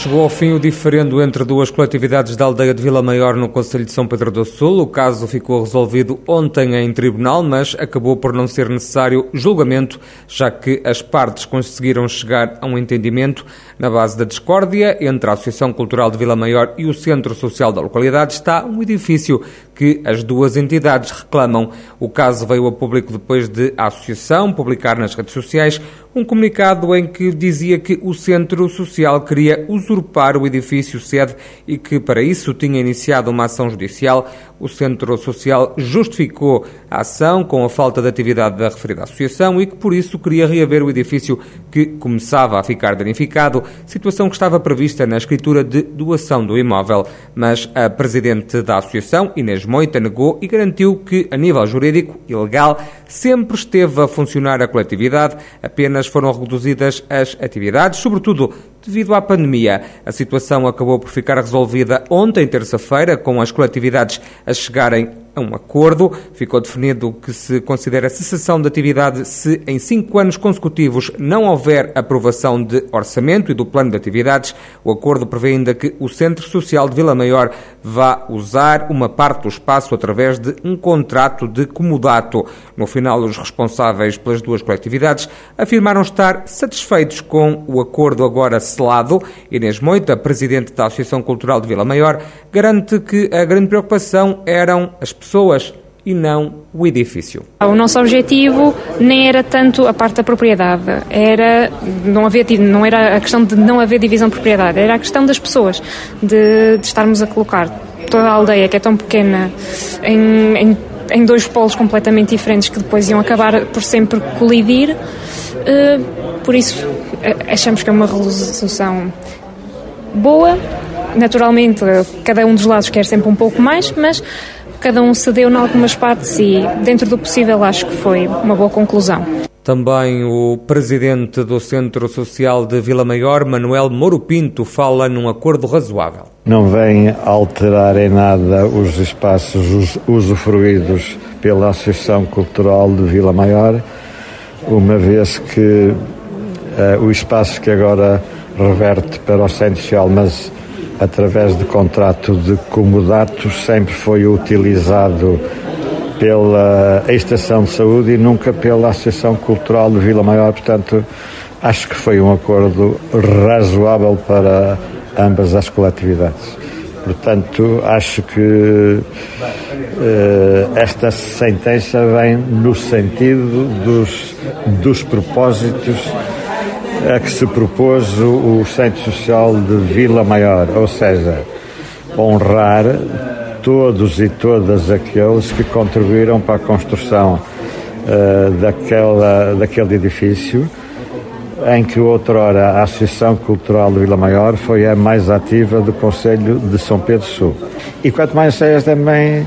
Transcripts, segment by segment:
Chegou ao fim o diferendo entre duas coletividades da aldeia de Vila Maior no Conselho de São Pedro do Sul. O caso ficou resolvido ontem em tribunal, mas acabou por não ser necessário julgamento, já que as partes conseguiram chegar a um entendimento na base da discórdia entre a Associação Cultural de Vila Maior e o Centro Social da localidade. Está um edifício que as duas entidades reclamam. O caso veio a público depois de a associação publicar nas redes sociais um comunicado em que dizia que o Centro Social queria usurpar o edifício sede e que, para isso, tinha iniciado uma ação judicial. O Centro Social justificou a ação com a falta de atividade da referida associação e que, por isso, queria reaver o edifício que começava a ficar danificado, situação que estava prevista na escritura de doação do imóvel. Mas a presidente da associação, Inês Moita, negou e garantiu que, a nível jurídico e legal, sempre esteve a funcionar a coletividade, apenas foram reduzidas as atividades, sobretudo devido à pandemia. A situação acabou por ficar resolvida ontem, terça-feira, com as coletividades a chegarem a um acordo. Ficou definido que se considera cessação de atividade se em cinco anos consecutivos não houver aprovação de orçamento e do plano de atividades. O acordo prevê ainda que o Centro Social de Vila Maior vá usar uma parte do espaço através de um contrato de comodato. No final, os responsáveis pelas duas coletividades afirmaram estar satisfeitos com o acordo agora selado. Inês Moita, presidente da Associação Cultural de Vila Maior, garante que a grande preocupação eram as pessoas e não o edifício. O nosso objetivo nem era tanto a parte da propriedade, era não, havia, não era a questão de não haver divisão de propriedade, era a questão das pessoas, de, de estarmos a colocar toda a aldeia, que é tão pequena, em, em, em, dois polos completamente diferentes que depois iam acabar por sempre colidir. Uh, por isso, achamos que é uma resolução boa. Naturalmente, cada um dos lados quer sempre um pouco mais, mas cada um cedeu em algumas partes e, dentro do possível, acho que foi uma boa conclusão. Também o presidente do Centro Social de Vila Maior, Manuel Moro Pinto, fala num acordo razoável. Não vem alterar em nada os espaços usufruídos pela Associação Cultural de Vila Maior, uma vez que uh, o espaço que agora reverte para o Centro Social, mas através de contrato de comodato, sempre foi utilizado pela Estação de Saúde e nunca pela Associação Cultural de Vila Maior. Portanto, acho que foi um acordo razoável para ambas as coletividades. Portanto, acho que uh, esta sentença vem no sentido dos, dos propósitos a que se propôs o, o Centro Social de Vila Maior, ou seja, honrar todos e todas aqueles que contribuíram para a construção uh, daquela, daquele edifício, em que outrora a Associação Cultural de Vila Maior foi a mais ativa do Conselho de São Pedro Sul. E quanto mais sei também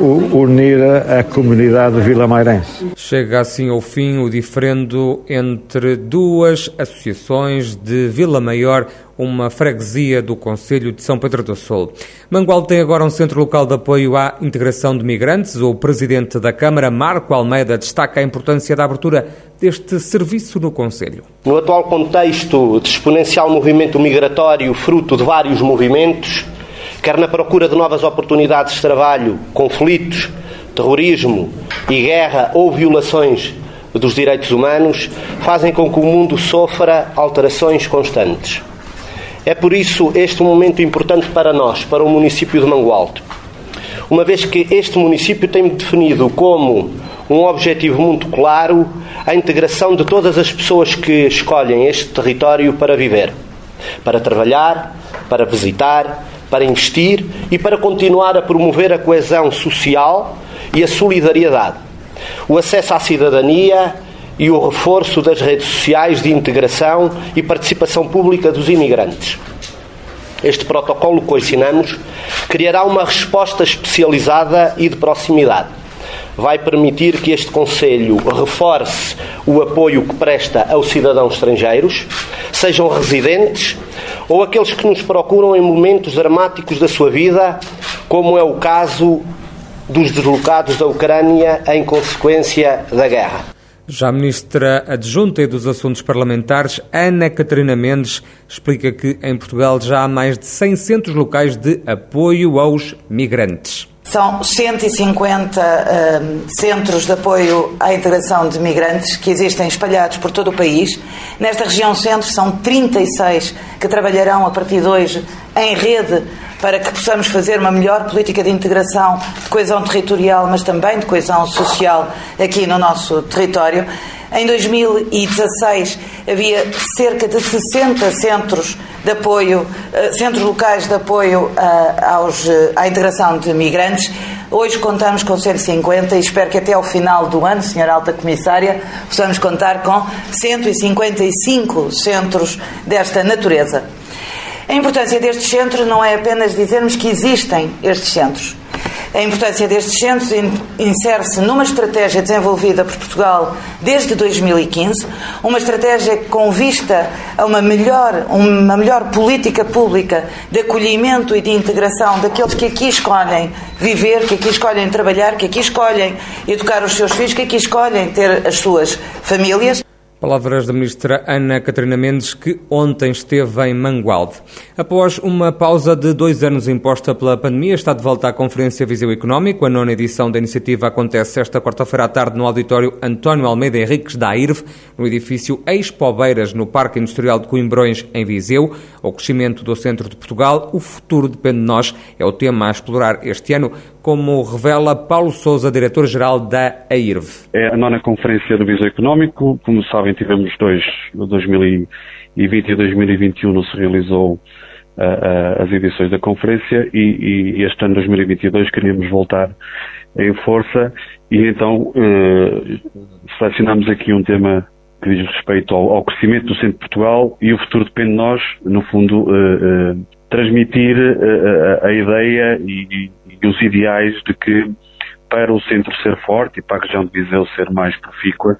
unir a comunidade vila-mairense. Chega assim ao fim o diferendo entre duas associações de Vila Maior, uma freguesia do Conselho de São Pedro do Sul. Mangual tem agora um centro local de apoio à integração de migrantes. O presidente da Câmara, Marco Almeida, destaca a importância da abertura deste serviço no Conselho. No atual contexto de exponencial movimento migratório, fruto de vários movimentos, quer na procura de novas oportunidades de trabalho, conflitos, terrorismo e guerra ou violações dos direitos humanos, fazem com que o mundo sofra alterações constantes. É por isso este um momento importante para nós, para o município de Mangualde, uma vez que este município tem definido como um objetivo muito claro a integração de todas as pessoas que escolhem este território para viver, para trabalhar, para visitar, para investir e para continuar a promover a coesão social e a solidariedade, o acesso à cidadania e o reforço das redes sociais de integração e participação pública dos imigrantes. Este protocolo que assinamos criará uma resposta especializada e de proximidade. Vai permitir que este Conselho reforce o apoio que presta aos cidadãos estrangeiros, sejam residentes ou aqueles que nos procuram em momentos dramáticos da sua vida, como é o caso dos deslocados da Ucrânia em consequência da guerra. Já a ministra adjunta e dos Assuntos Parlamentares, Ana Catarina Mendes, explica que em Portugal já há mais de 100 centros locais de apoio aos migrantes. São 150 uh, centros de apoio à integração de migrantes que existem espalhados por todo o país. Nesta região centro são 36 que trabalharão a partir de hoje em rede para que possamos fazer uma melhor política de integração, de coesão territorial, mas também de coesão social aqui no nosso território. Em 2016 havia cerca de 60 centros de apoio, eh, centros locais de apoio eh, aos, eh, à integração de migrantes. Hoje contamos com 150 e espero que até ao final do ano, Senhora Alta Comissária, possamos contar com 155 centros desta natureza. A importância destes centros não é apenas dizermos que existem estes centros. A importância destes centros insere-se numa estratégia desenvolvida por Portugal desde 2015, uma estratégia com vista a uma melhor, uma melhor política pública de acolhimento e de integração daqueles que aqui escolhem viver, que aqui escolhem trabalhar, que aqui escolhem educar os seus filhos, que aqui escolhem ter as suas famílias. Palavras da ministra Ana Catarina Mendes, que ontem esteve em Mangualde. Após uma pausa de dois anos imposta pela pandemia, está de volta à Conferência Viseu Económico. A nona edição da iniciativa acontece esta quarta-feira à tarde no auditório António Almeida Henriques da AIRV, no edifício Expo Beiras, no Parque Industrial de Coimbrões, em Viseu. O crescimento do centro de Portugal, o futuro depende de nós, é o tema a explorar este ano, como revela Paulo Souza, diretor-geral da AIRV. É a nona Conferência do Viseu Económico, como sabem, tivemos dois, 2020 e 2021 não se realizou uh, uh, as edições da conferência e, e, este ano 2022 queríamos voltar em força e então uh, selecionamos aqui um tema que diz respeito ao, ao, crescimento do Centro de Portugal e o futuro depende de nós, no fundo, transmitir a ideia e, os ideais de que para o centro ser forte e para a região de Viseu ser mais profícua,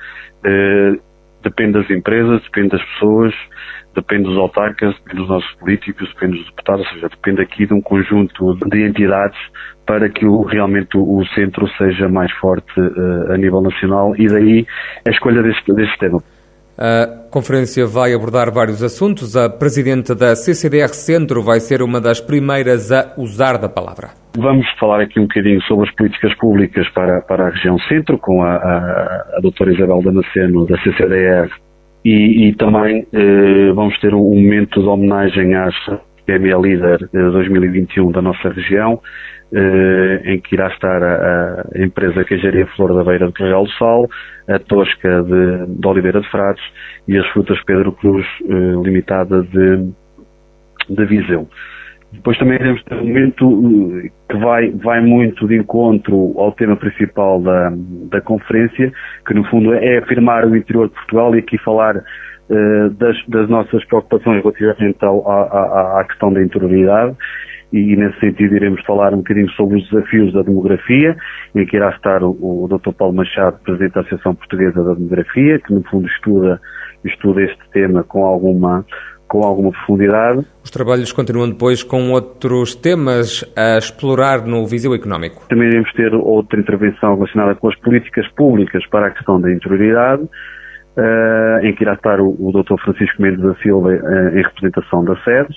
depende das empresas, depende das pessoas, depende dos autarcas, depende dos nossos políticos, depende dos deputados, ou seja, depende aqui de um conjunto de entidades para que o, realmente o, o centro seja mais forte uh, a nível nacional e daí a escolha deste, deste tema. A conferência vai abordar vários assuntos. A presidenta da CCDR Centro vai ser uma das primeiras a usar da palavra. Vamos falar aqui um bocadinho sobre as políticas públicas para, para a região centro, com a, a, a doutora Isabel Damasceno, da CCDR, e, e também eh, vamos ter um momento de homenagem às PME Líder 2021 da nossa região, eh, em que irá estar a, a empresa Queijaria Flor da Beira de Carregal do Sal, a Tosca de, de Oliveira de Frades e as Frutas Pedro Cruz eh, Limitada de, de Viseu. Depois também iremos ter um momento eh, que vai, vai muito de encontro ao tema principal da, da conferência, que no fundo é afirmar o interior de Portugal e aqui falar das, das, nossas preocupações relativamente à, à, à, questão da interioridade e nesse sentido iremos falar um bocadinho sobre os desafios da demografia, em que irá estar o, o Dr. Paulo Machado, Presidente da Associação Portuguesa da Demografia, que no fundo estuda, estuda este tema com alguma, com alguma profundidade. Os trabalhos continuam depois com outros temas a explorar no Viseu Económico. Também iremos ter outra intervenção relacionada com as políticas públicas para a questão da interioridade, uh, em que irá estar o, o Dr. Francisco Mendes da Silva uh, em representação das sedes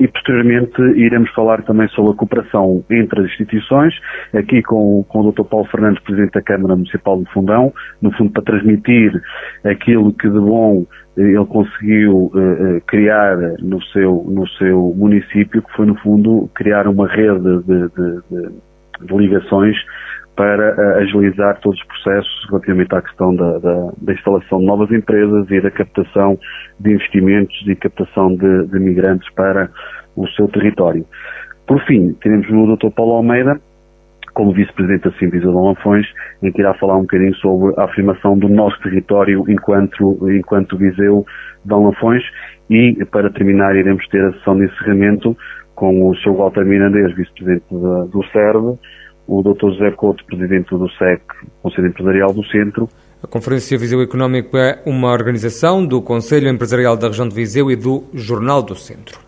e posteriormente iremos falar também sobre a cooperação entre as instituições, aqui com, com o Dr. Paulo Fernandes, Presidente da Câmara Municipal de Fundão, no fundo para transmitir aquilo que de bom eh, ele conseguiu uh, criar no seu, no seu município, que foi no fundo criar uma rede de, de, de, de ligações para uh, agilizar todos os processos relativamente à questão da, da, da, instalação de novas empresas e da captação de investimentos e captação de, de migrantes para o seu território. Por fim, teremos o Dr. Paulo Almeida, como vice-presidente da Simples de Lanfões, em que irá falar um bocadinho sobre a afirmação do nosso território enquanto, enquanto Viseu de Lanfões e, para terminar, iremos ter a sessão de encerramento com o Sr. Walter Mirandês, vice-presidente do CERV, o Dr. José Couto, presidente do SEC, Conselho Empresarial do Centro. A Conferência Viseu Económico é uma organização do Conselho Empresarial da Região de Viseu e do Jornal do Centro.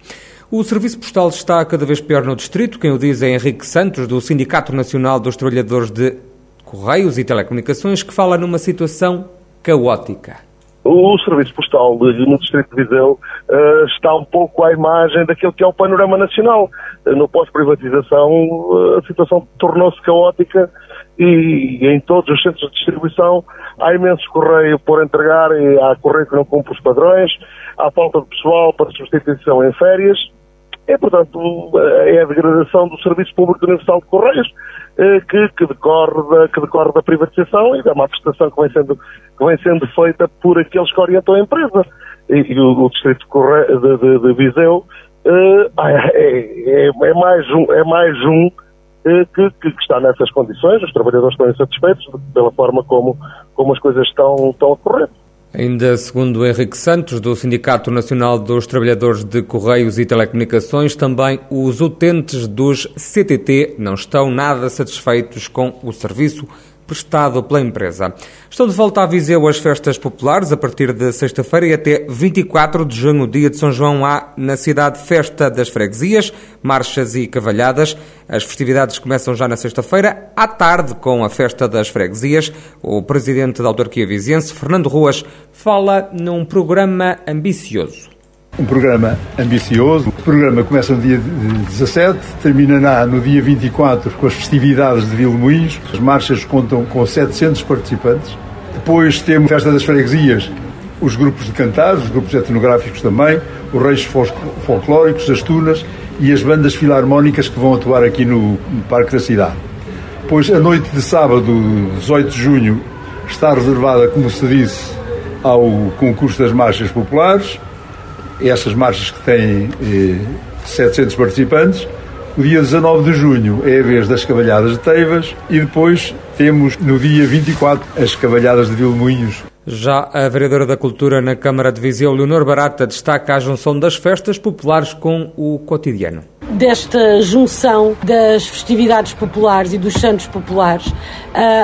O serviço postal está cada vez pior no distrito. Quem o diz é Henrique Santos, do Sindicato Nacional dos Trabalhadores de Correios e Telecomunicações, que fala numa situação caótica. O serviço postal no Distrito de Viseu uh, está um pouco à imagem daquilo que é o panorama nacional. Uh, no pós-privatização, uh, a situação tornou-se caótica e em todos os centros de distribuição há imenso correio por entregar e há correio que não cumpre os padrões, há falta de pessoal para substituição em férias. É, portanto, é a degradação do Serviço Público Universal de Correios eh, que, que, decorre da, que decorre da privatização e da má prestação que vem sendo, que vem sendo feita por aqueles que orientam a empresa. E, e o, o, Distrito de, de, de, Viseu uh, é, é, é, mais um, é mais um uh, que, que, está nessas condições. Os trabalhadores estão insatisfeitos pela forma como, como as coisas estão, estão a correr. Ainda segundo Henrique Santos, do Sindicato Nacional dos Trabalhadores de Correios e Telecomunicações, também os utentes dos CTT não estão nada satisfeitos com o serviço prestado pela empresa. Estão de volta a Viseu as festas populares a partir de sexta-feira e até 24 de junho, dia de São João, há na cidade Festa das Freguesias, marchas e cavalhadas. As festividades começam já na sexta-feira, à tarde, com a Festa das Freguesias. O presidente da autarquia viziense, Fernando Ruas, fala num programa ambicioso. Um programa ambicioso. O programa começa no dia 17, terminará no dia 24 com as festividades de Vilmoinhos. As marchas contam com 700 participantes. Depois temos a Festa das Freguesias, os grupos de cantares, os grupos etnográficos também, os reis folclóricos, as tunas e as bandas filarmónicas que vão atuar aqui no, Parque da Cidade. Depois, a noite de sábado, 18 de junho, está reservada, como se disse, ao concurso das marchas populares essas marchas que têm eh, 700 participantes. O dia 19 de junho é a vez das Cavalhadas de Teivas e depois temos no dia 24 as Cavalhadas de Vilmoinhos. Já a vereadora da Cultura na Câmara de Viseu, Leonor Barata, destaca a junção das festas populares com o cotidiano desta junção das festividades populares e dos santos populares uh,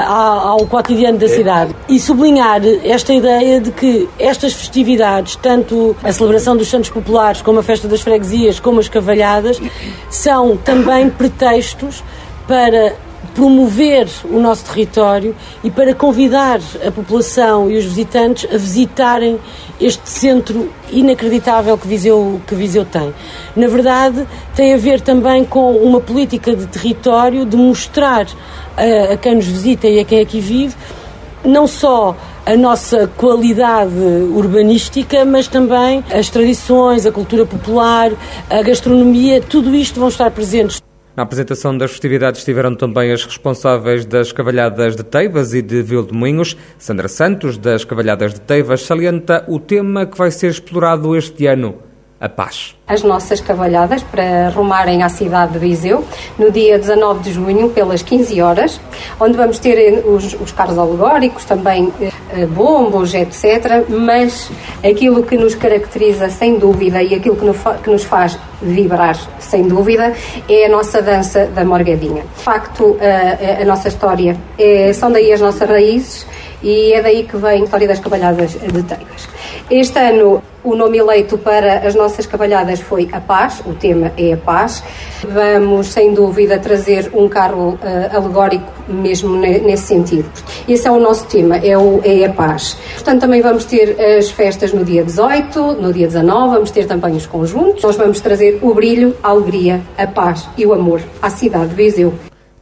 ao, ao cotidiano da é. cidade e sublinhar esta ideia de que estas festividades, tanto a celebração dos santos populares, como a festa das freguesias, como as cavalhadas, são também pretextos para promover o nosso território e para convidar a população e os visitantes a visitarem este centro inacreditável que Viseu, que Viseu tem. Na verdade, tem a ver também com uma política de território de mostrar a, a quem nos visita e a quem aqui vive não só a nossa qualidade urbanística, mas também as tradições, a cultura popular, a gastronomia, tudo isto vão estar presentes. Na apresentação das festividades estiveram também as responsáveis das Cavalhadas de Teivas e de Vildemunhos. Sandra Santos, das Cavalhadas de Teivas, salienta o tema que vai ser explorado este ano, a paz. As nossas cavalhadas para rumarem à cidade de Viseu no dia 19 de junho, pelas 15 horas, onde vamos ter eh, os, os carros alegóricos, também eh, bombos, etc. Mas aquilo que nos caracteriza sem dúvida e aquilo que nos, que nos faz vibrar sem dúvida é a nossa dança da morgadinha. De facto, a, a nossa história é, são daí as nossas raízes e é daí que vem a história das cavalhadas de Teigas. Este ano o nome eleito para as nossas cavalhadas foi a paz, o tema é a paz. Vamos, sem dúvida, trazer um carro uh, alegórico mesmo nesse sentido. Esse é o nosso tema, é, o, é a paz. Portanto, também vamos ter as festas no dia 18, no dia 19, vamos ter também os conjuntos. Nós vamos trazer o brilho, a alegria, a paz e o amor à cidade de Viseu.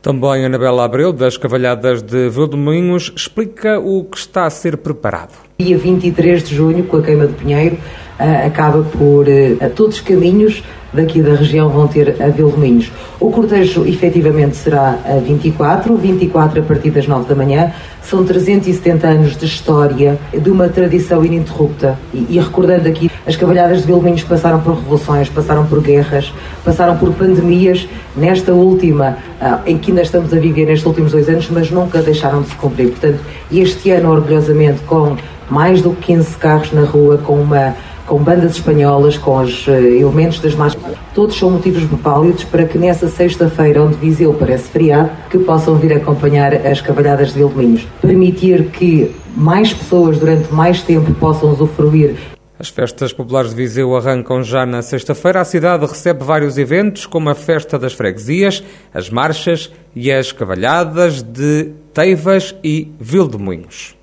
Também Anabela Abreu, das Cavalhadas de Vildemunhos, explica o que está a ser preparado. Dia 23 de junho, com a queima de Pinheiro, uh, acaba por, uh, a todos os caminhos daqui da região vão ter a Vilmoinhos. O cortejo efetivamente será a 24, 24 a partir das 9 da manhã. São 370 anos de história, de uma tradição ininterrupta. E, e recordando aqui, as cavalhadas de Vilmoinhos passaram por revoluções, passaram por guerras, passaram por pandemias. Nesta última, uh, em que ainda estamos a viver nestes últimos dois anos, mas nunca deixaram de se cumprir. Portanto, este ano, orgulhosamente, com mais do que 15 carros na rua, com uma com bandas espanholas, com os uh, elementos das máscaras. Todos são motivos válidos para que nessa sexta-feira, onde Viseu parece feriado, que possam vir acompanhar as cavalhadas de Vildominhos. Permitir que mais pessoas durante mais tempo possam usufruir As festas populares de Viseu arrancam já na sexta-feira. A cidade recebe vários eventos, como a Festa das Freguesias, as marchas e as cavalhadas de Teivas e Vildemunhos.